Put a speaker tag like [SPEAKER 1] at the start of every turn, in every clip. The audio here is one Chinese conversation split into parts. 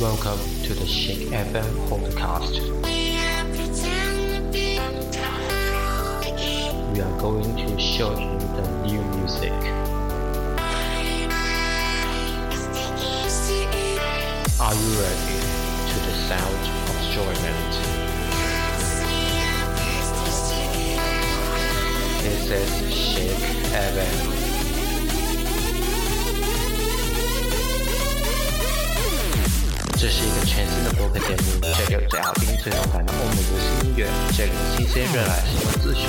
[SPEAKER 1] Welcome to the Shake FM podcast. We are going to show you the new music. Are you ready to the sound of enjoyment? This is Shake FM. 这是一个全新的播客节目，这里有最好听、最动感的欧美流行音乐，这里有新鲜热辣新闻资讯。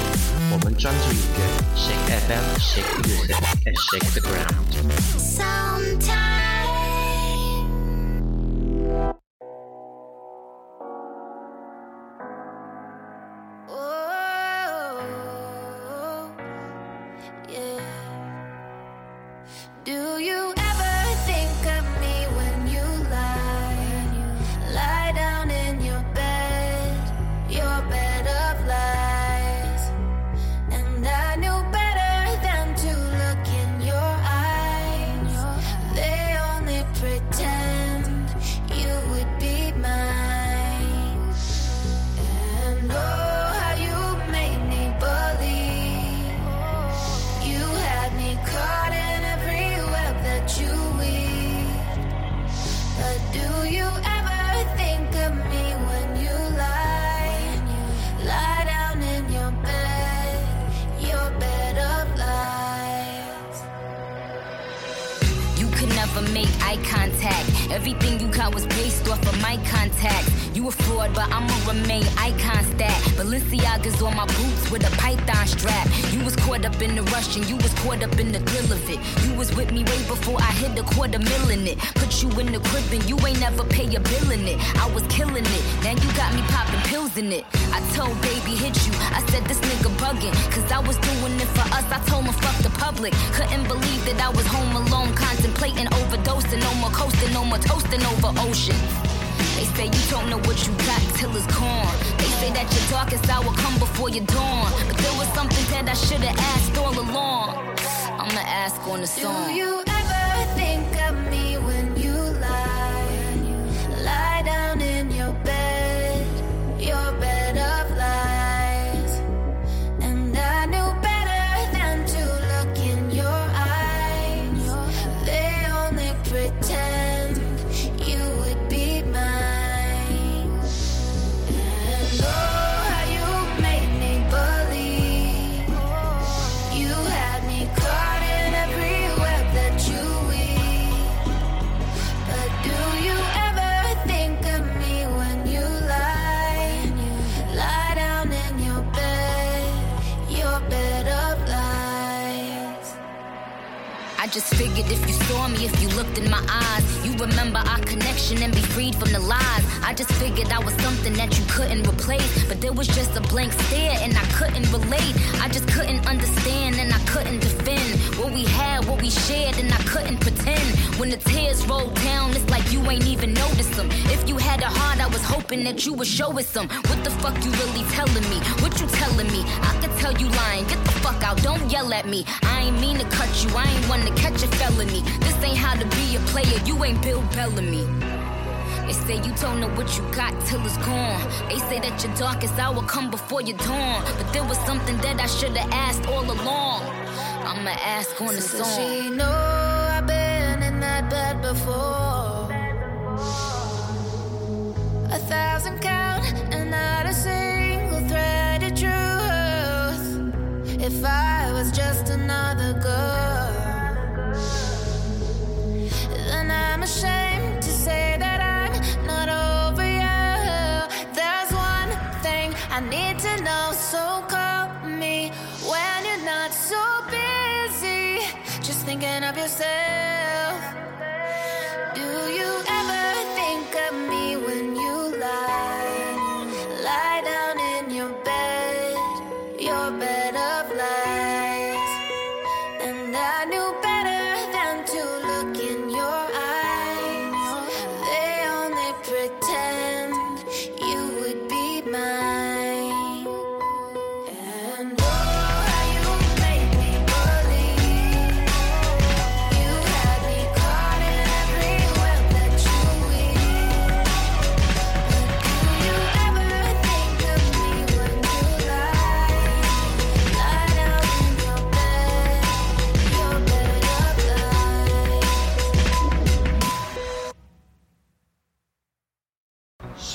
[SPEAKER 1] 我们专注音乐，Shake FM, Shake it up，and Shake the Ground。
[SPEAKER 2] Before I hit the quarter mill in it. Put you in the crib and you ain't never pay a bill in it. I was killing it. Now you got me popping pills in it. I told baby hit you. I said this nigga bugging. Cause I was doing it for us. I told him fuck the public. Couldn't believe that I was home alone contemplating overdosing. No more coasting, no more toasting over ocean. They say you don't know what you got till it's gone. They say that your darkest hour come before your dawn. But there was something that I should've asked all along. I'ma ask on the song.
[SPEAKER 3] Do you ever think of me when
[SPEAKER 2] just figured if you saw me, if you looked in my eyes, you remember our connection and be freed from the lies. I just figured I was something that you couldn't replace. But there was just a blank stare and I couldn't relate. I just couldn't understand and I couldn't defend what we had, what we shared, and I couldn't pretend. When the tears rolled down, it's like you ain't even noticed them. If you had a heart, I was hoping that you would show us some. What the fuck you really telling me? What you telling me? I could tell you lying. Get the fuck out, don't yell at me. I ain't mean to cut you, I ain't to catch a felony. This ain't how to be a player, you ain't Bill Bellamy. They say you don't know what you got till it's gone. They say that your darkest hour come before your dawn. But there was something that I should've asked all along. I'ma ask on the song.
[SPEAKER 3] she know I've been in that bed before? A thousand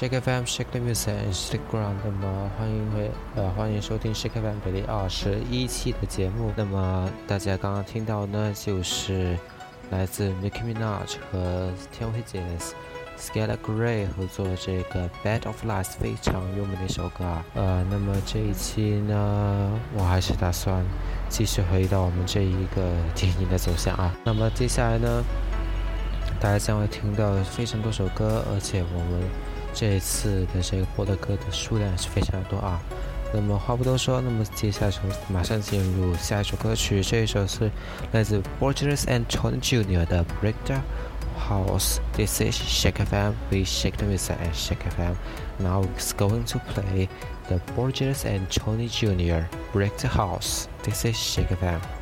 [SPEAKER 1] Shake FM Shake the Music and Shake Ground。那么欢迎回呃欢迎收听 Shake FM 第二十一期的节目。那么大家刚刚听到呢，就是来自 Nicki Minaj 和天辉姐 Scala Gray 合作的这个 Bed of Lies 非常优美的一首歌啊。呃，那么这一期呢，我还是打算继续回到我们这一个电影的走向啊。那么接下来呢，大家将会听到非常多首歌，而且我们这一次的这个播的歌的数量是非常多啊。那么话不多说，那么接下来就马上进入下一首歌曲，这一首是来自 Borges and Tony Junior 的 Breakdown。house. This is Shake FM. We shake the music at Shake FM. Now it's going to play the Borges and Tony Junior Break the House. This is Shake FM.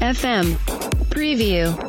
[SPEAKER 4] FM Preview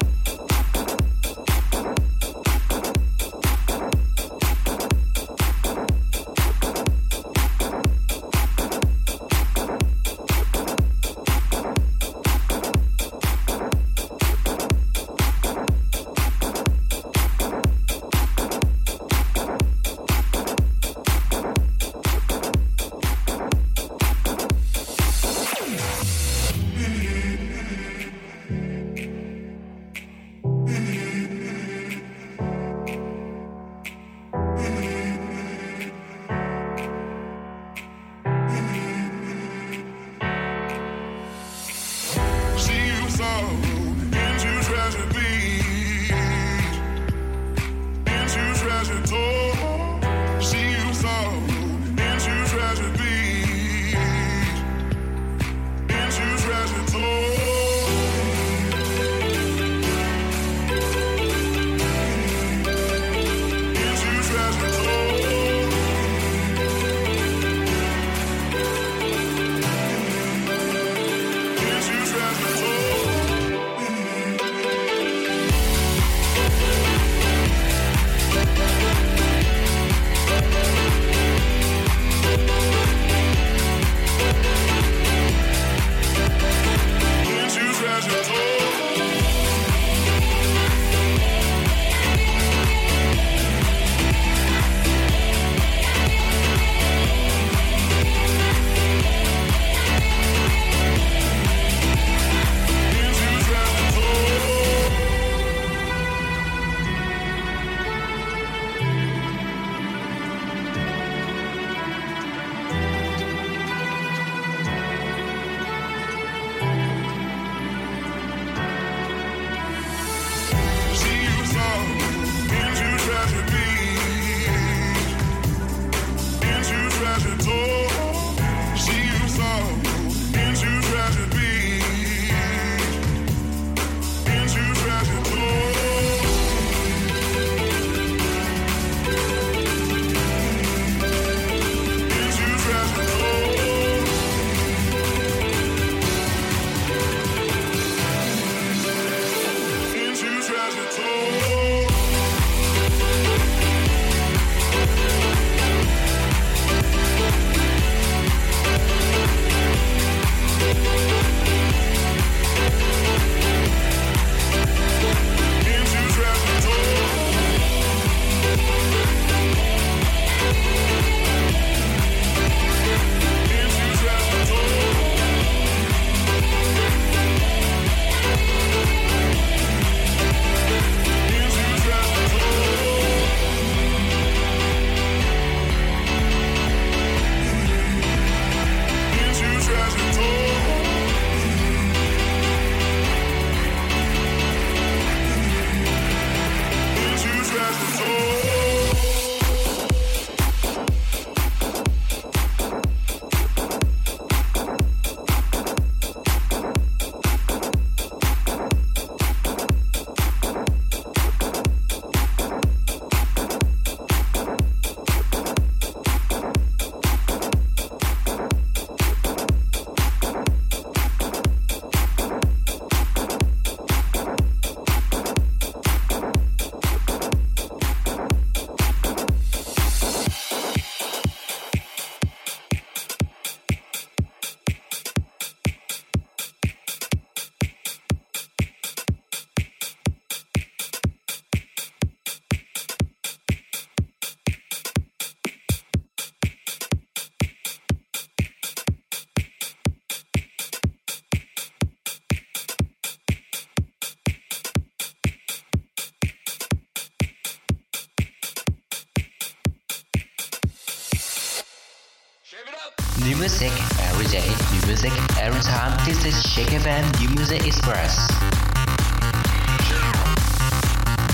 [SPEAKER 5] Shaker New Music Express.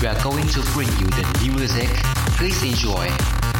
[SPEAKER 5] We are going to bring you the new music. Please enjoy.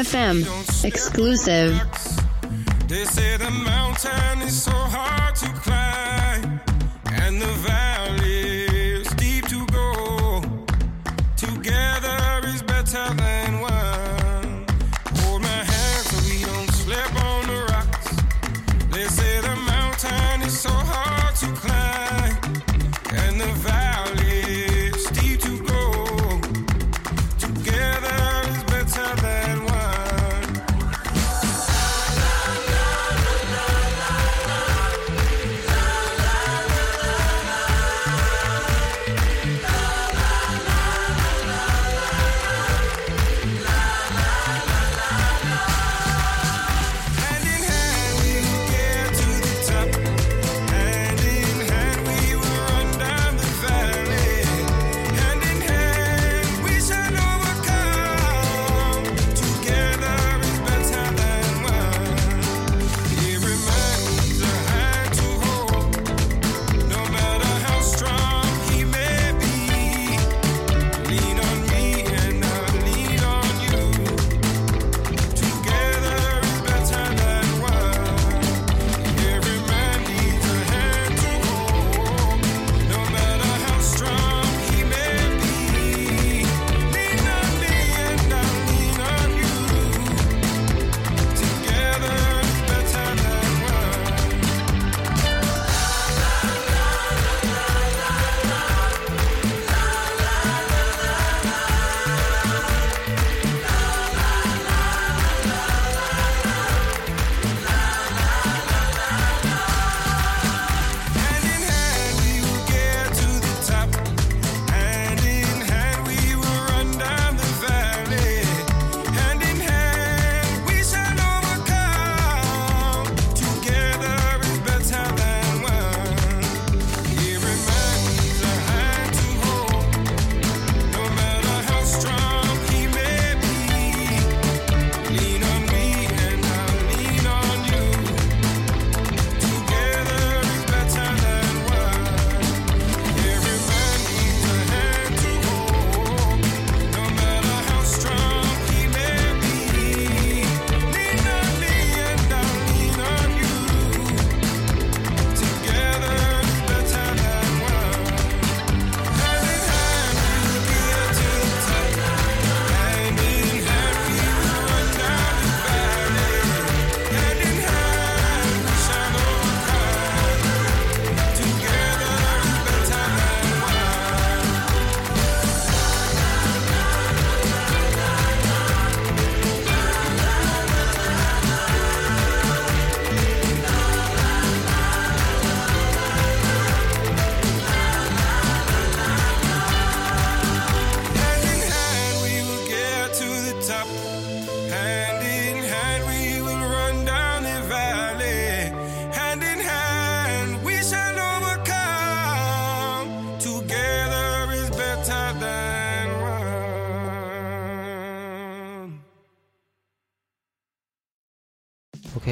[SPEAKER 5] FM exclusive. They say the mountain is so hard to climb,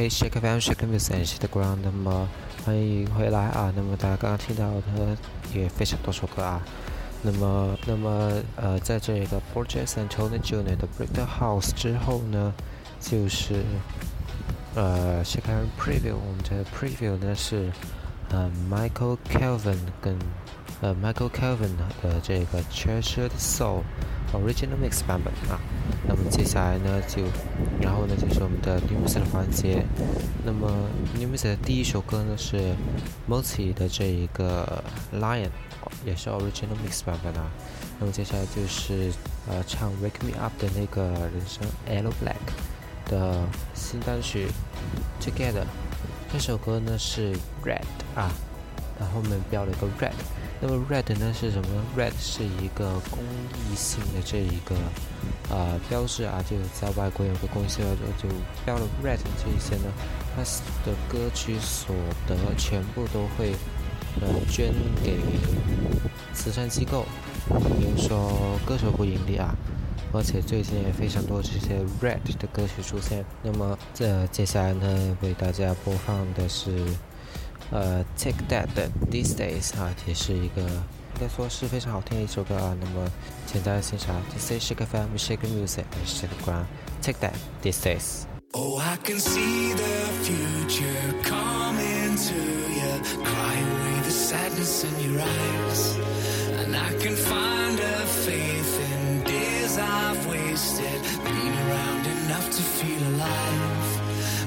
[SPEAKER 1] Shake Fan Shake Music and Shake the Ground，那么欢迎回来啊！那么大家刚刚听到的也非常多首歌啊。那么，那么呃，在这个 Project and Tony Junior 的 Break the House 之后呢，就是呃 Shake FM Preview，我们的 Preview 呢是呃 Michael Kelvin 跟呃 Michael Kelvin 的这个 Treasured Soul Original Mix 版本啊。那么接下来呢，就然后呢就是我们的 New Music 的环节。那么 New Music 的第一首歌呢是 Mozi 的这一个 Lion，也是 Original Mix 版本啊。那么接下来就是呃唱 Wake Me Up 的那个人声 l o Black 的新单曲 Together。这首歌呢是 Red 啊，然后后面标了一个 Red。那么 red 呢是什么？red 是一个公益性的这一个呃标志啊，就在外国有个公益性的就标了 red 这一些呢，它的歌曲所得全部都会呃捐给慈善机构，比如说歌手不盈利啊。而且最近也非常多这些 red 的歌曲出现。那么这接下来呢，为大家播放的是呃，Take That 的 These Days 啊，也是一个应该说是非常好听的一首歌啊。那么，请大家欣赏 This Days Shake FM Shake Music
[SPEAKER 6] and Shake the Ground Take That These Days。Oh, I can see the future coming to you. Cry away the sadness in your eyes. And I can find a faith in days I've wasted. Been around enough to feel alive.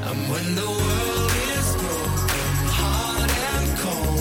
[SPEAKER 6] And when the world cold.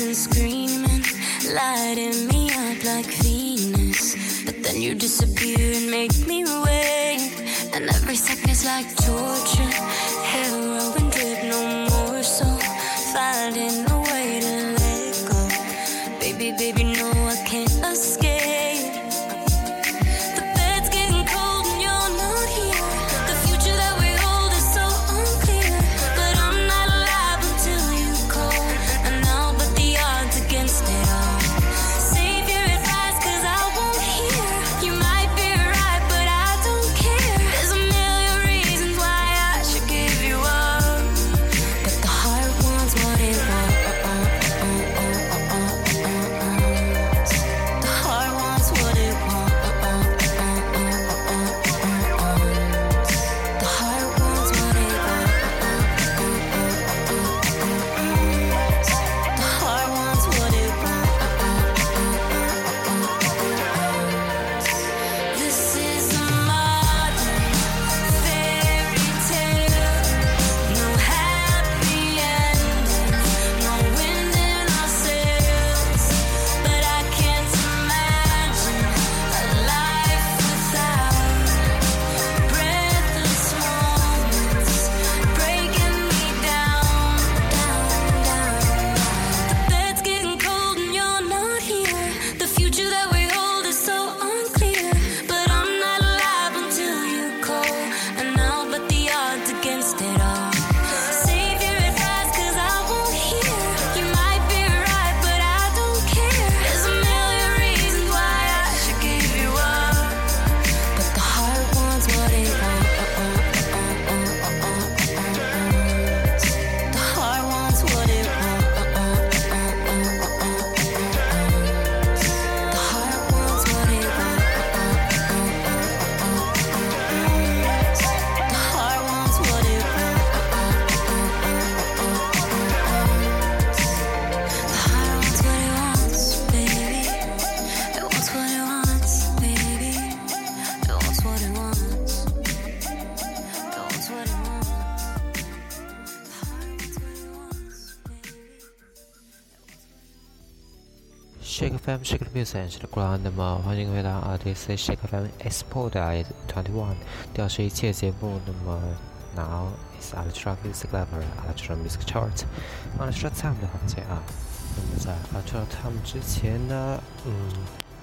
[SPEAKER 6] and
[SPEAKER 7] screaming, lighting me up like Venus. But then you disappear and make me wait, and every second is
[SPEAKER 3] like torture. yes answered ground 那么欢迎回到 addicted shake eleven expo diet twenty one 第二一切的节目那么 now is a l travis clever alice travis chart on t short time 的环节啊
[SPEAKER 1] 那么在 at the time 之前呢嗯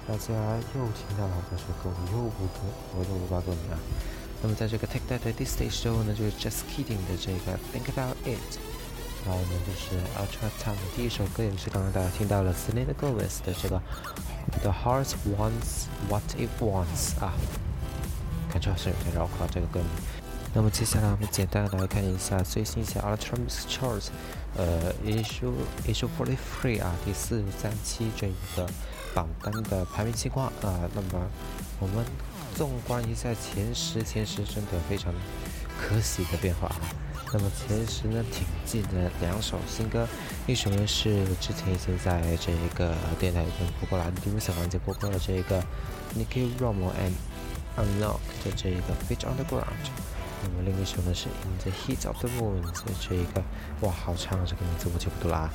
[SPEAKER 1] 大家又听到了这首歌我又不读我又不发作品啊那么在这个 take that at this stage 之后呢就是 just kidding 的这个 think about it 然后呢就是 Ultra Time 的第一首歌，也是刚刚大家听到了 Selena Gomez 的这个 The Heart Wants What It Wants 啊，感觉好像有点绕口这个歌名。那么接下来我们简单来看一下最新一些 Ultra Mix Charts，呃，Issue Issue Forty Three 啊，第四十三期这一个榜单的排名情况啊。那么我们纵观一下前十，前十真的非常可喜的变化啊。那么前十呢，挺近的两首新歌，一首呢是之前已经在这一个电台已经播过了，第五小环节播过了这一个 Nicky Romo and Unlock 的这一个 Feet on the Ground。那么另一首呢是 In the Heat of the Moment 这一个，哇，好长啊，这个名字我就不读了啊。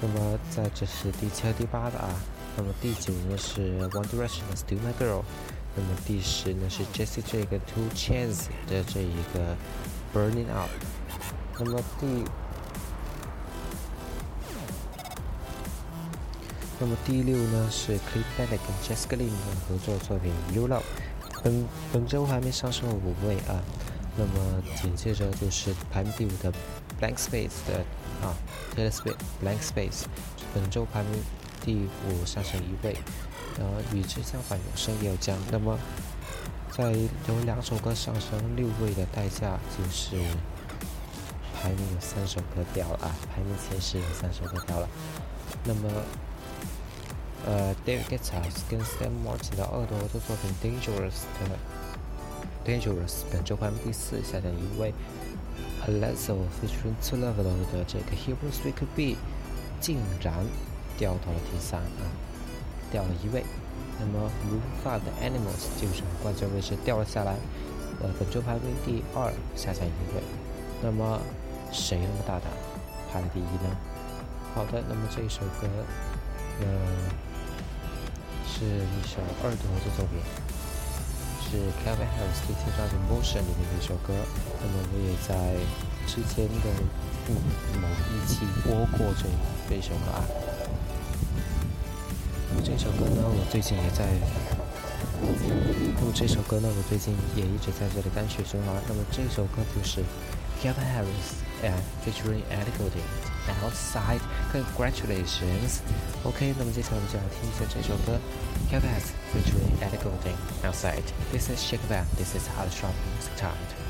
[SPEAKER 1] 那么在这是第七和第八的啊。那么第九呢是 One Direction 的 Still My Girl。那么第十呢是 Jessie 这个 Two Chains 的这一个 burning out。那么第，那么第六呢？是 CLIPED 跟 JASCLIN 的合作作品 YOLO。本本周排名上升了五位啊。那么紧接着就是排名第五的 BLANK SPACE 的啊，TELESPIT BLANK SPACE。本周排名第五，上升一位。然后与之相反，有升也有降。那么。在有两首歌上升六位的代价，就是排名有三首歌掉了啊，排名前十有三首歌掉了。那么呃，David Guetta 跟 Sam Martin 的二头合作作品 Dangerous 的 Dangerous 本周排名第四，下降一位。Alezzo featuring Two Level 的这个 Heroes We Could Be 竟然掉到了第三啊，掉了一位。那么 lufa 的 Animals 就是冠军位置掉了下来，呃，本周排名第二，下降一位。那么谁那么大胆排了第一呢？好的，那么这一首歌，呃。是一首二度合作作品，是 Kevin Harris 最新专辑《Motion》里面的一首歌。那么我也在之前的某一期播过这这一首歌啊。这首歌呢，我最近也在。那么这首歌呢，我最近也一直在这里单曲循环。那么这首歌就是 Kevin Harris and featuring Ellie Goulding Outside。Congratulations。OK，那么接下来我们就来听一下这首歌。Kevin Harris featuring Ellie Goulding Outside。This is Shake Bang. This is Hard Sharp Music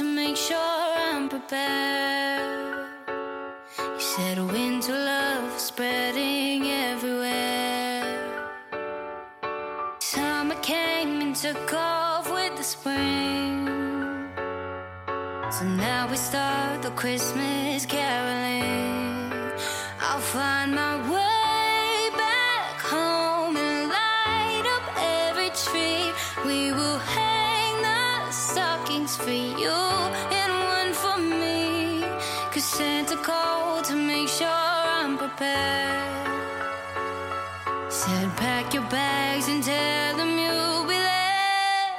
[SPEAKER 3] to make sure I'm prepared. You said a wind to love spreading everywhere. Summer came and took off with the spring. So now we start the Christmas. Said pack your bags and tell them you'll be there.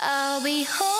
[SPEAKER 3] I'll be home.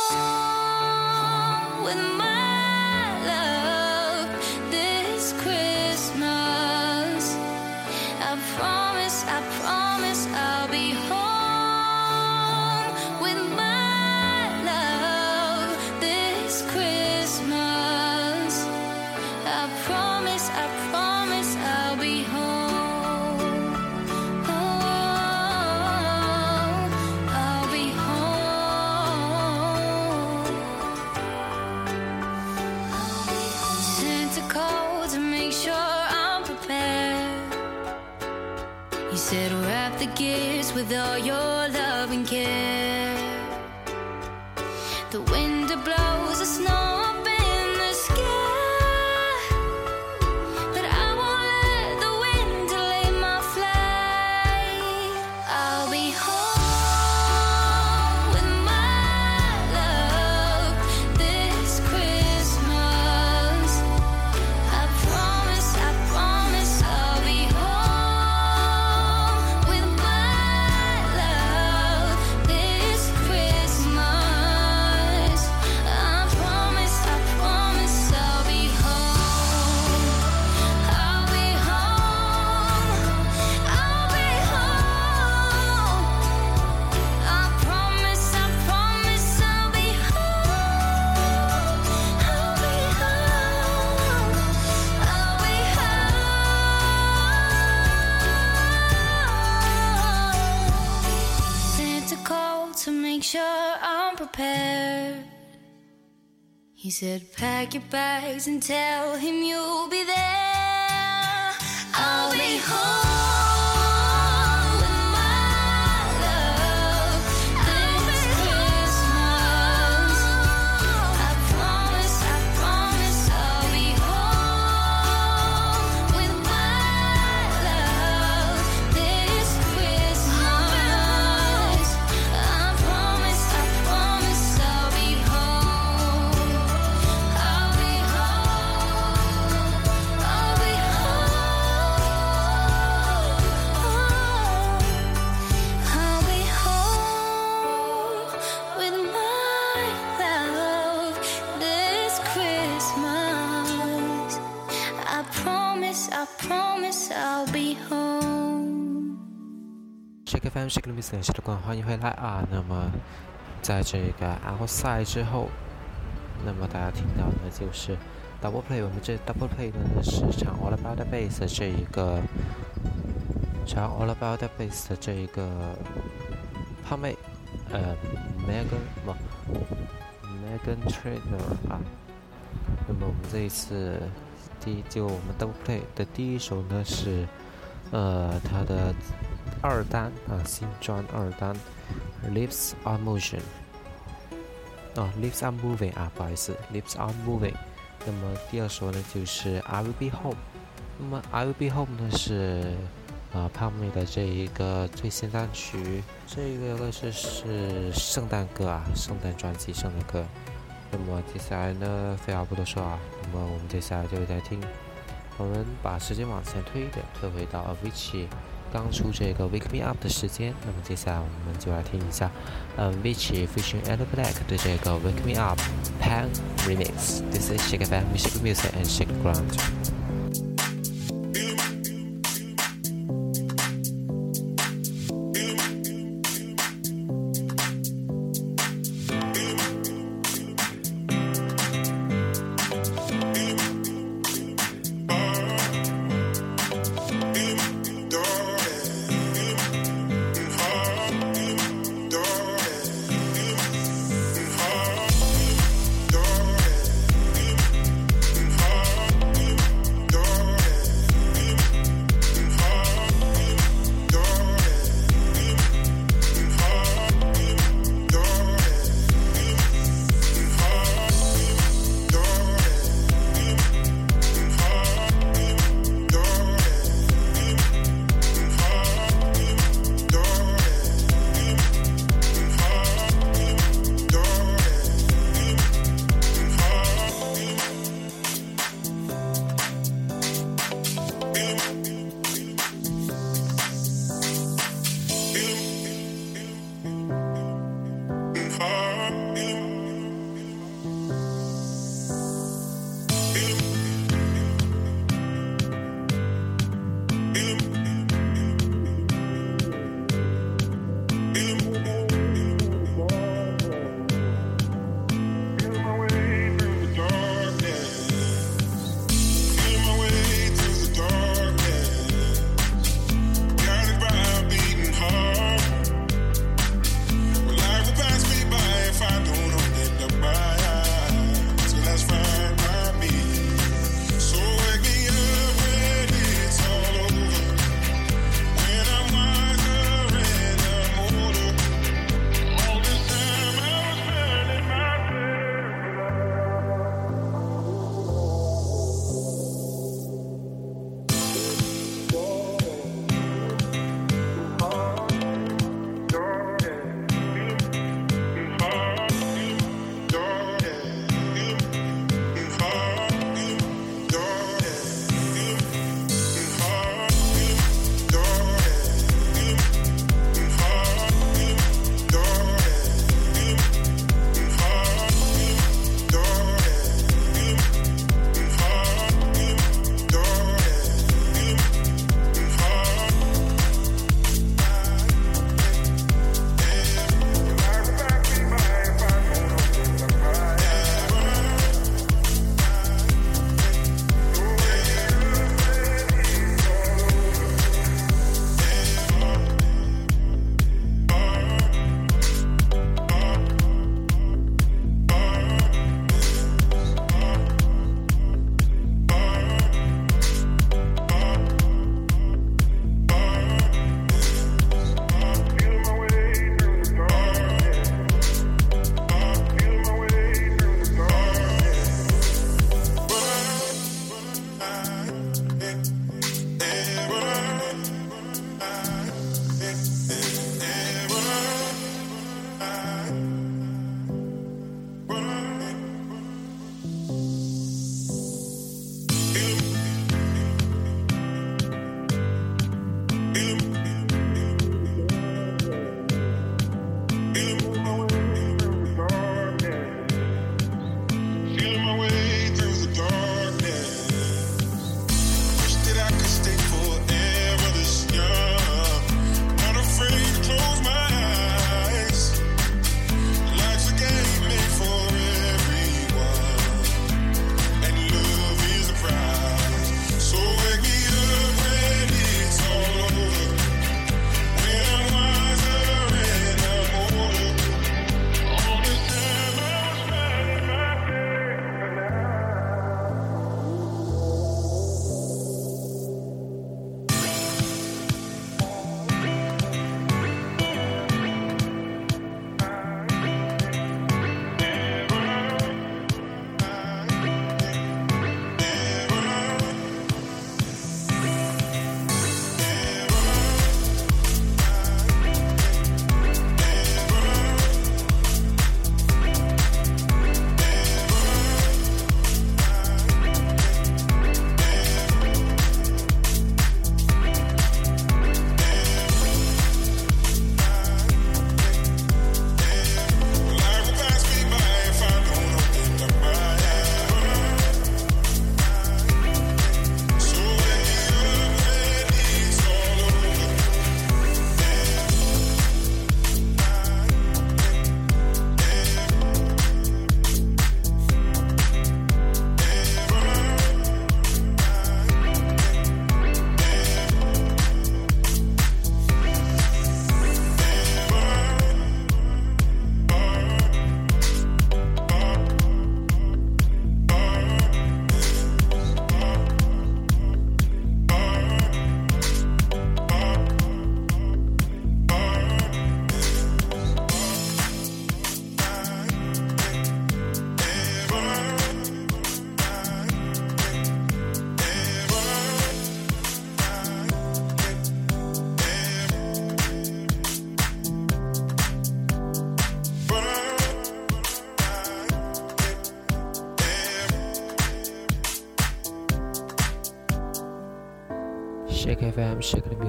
[SPEAKER 3] Said, Pack your bags and tell
[SPEAKER 1] Shake FM Shake Music 是的观众欢迎回来啊！那么在这个 Outside 之后，那么大家听到的就是 Double Play。我们这 Double Play 呢是唱 All About the Bass 的这一个唱 All About the Bass 的这一个胖妹，呃，Megan 不 Megan Trainer 啊。那么我们这一次第一就我们 Double Play 的第一首呢是呃她的二单啊，新专二单，Lips Are Motion，啊，Lips Are Moving 啊，不好意思，Lips Are Moving。那么第二首呢就是 I Will Be Home。那么 I Will Be Home 呢是啊胖妹的这一个最新单曲，这个是是圣诞歌啊，圣诞专辑圣诞歌。那么接下来呢，废话不多说啊，那么我们接下来就来听，我们把时间往前推一点，推回到 Avicii 刚出这个 Wake Me Up 的时间。那么接下来我们就来听一下，呃，Avicii featuring Ella Black 的这个 Wake Me Up Pan Remix。This is Shake FM Shake Music and Shake Ground。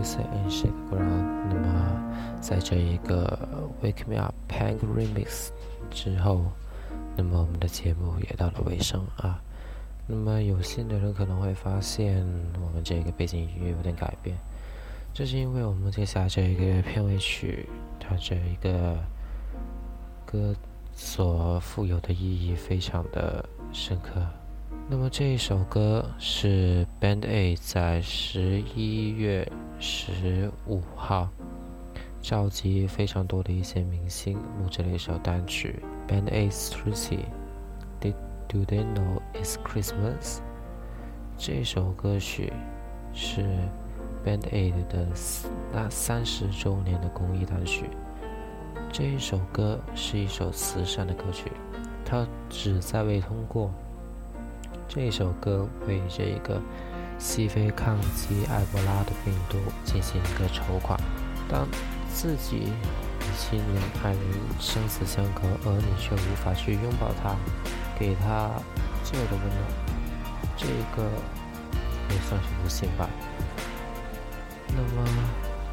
[SPEAKER 8] In
[SPEAKER 1] Shake Ground。那么，在这一个 Wake Me Up Punk Remix 之后，那么我们的节目也到了尾声啊。那么有心的人可能会发现，我们这个背景音乐有点改变，这是因为我们接下来这一个片尾曲，它这一个歌所富有的意义非常的深刻。那么这一首歌是 Band A 在十一月十五号召集非常多的一些明星录制了一首单曲 Band A's Tracy Did Do They Know It's Christmas？这首歌曲是 Band A 的那三十周年的公益单曲。这一首歌是一首慈善的歌曲，它旨在为通过。这首歌为这个西非抗击埃博拉的病毒进行一个筹款。当自己与亲人爱人生死相隔，而你却无法去拥抱他，给他旧的温暖，这个也算是不幸吧。那么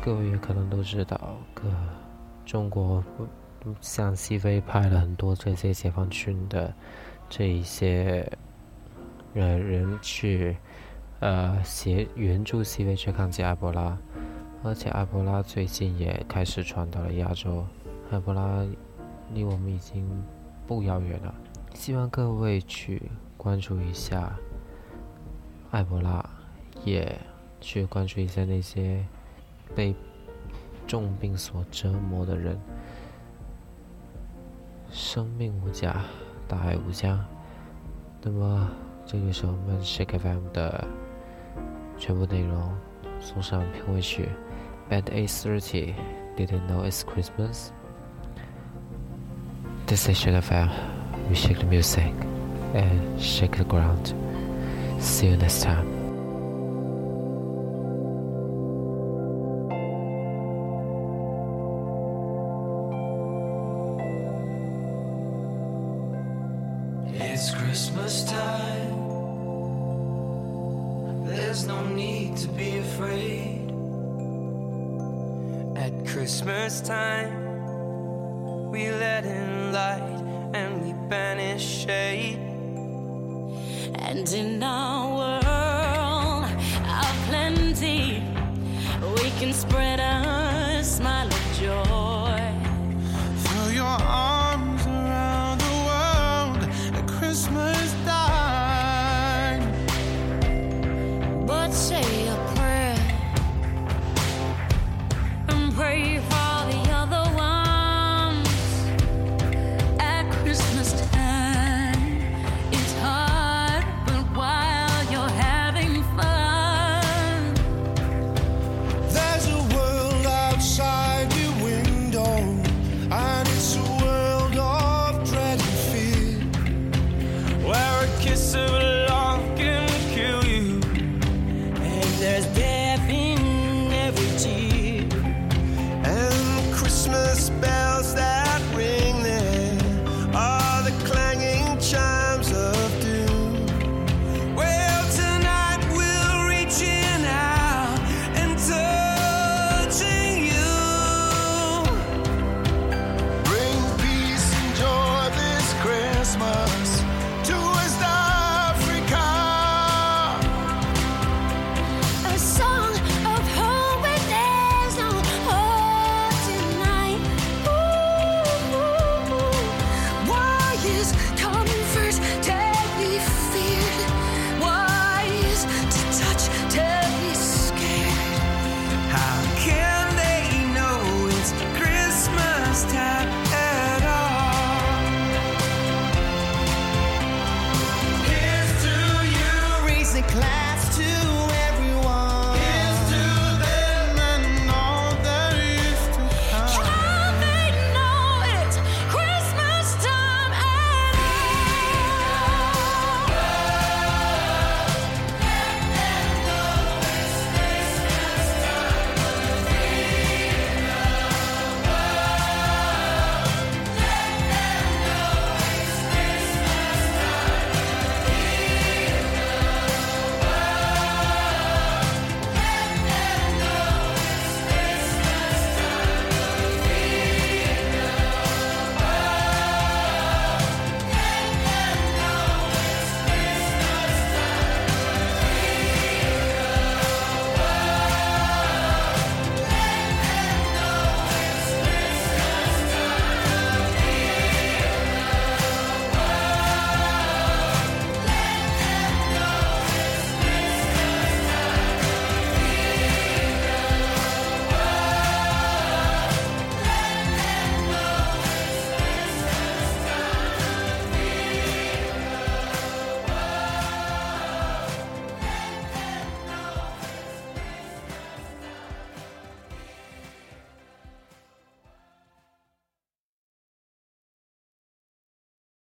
[SPEAKER 1] 各位也可能都知道，个中国向西非派了很多这些解放军的这一些。呃，人去，呃，协援助西非去抗击埃博拉，而且埃博拉最近也开始传到了亚洲，埃博拉离我们已经不遥远了。希望各位去关注一下埃博拉，也去关注一下那些被重病所折磨的人。生命无价，大爱无疆。那么。这就是我们 Shake FM 的全部内容，送上片尾曲《Band A Thirty Didn't Know It's Christmas》。This is Shake FM. We shake the music and shake the ground. See you next time.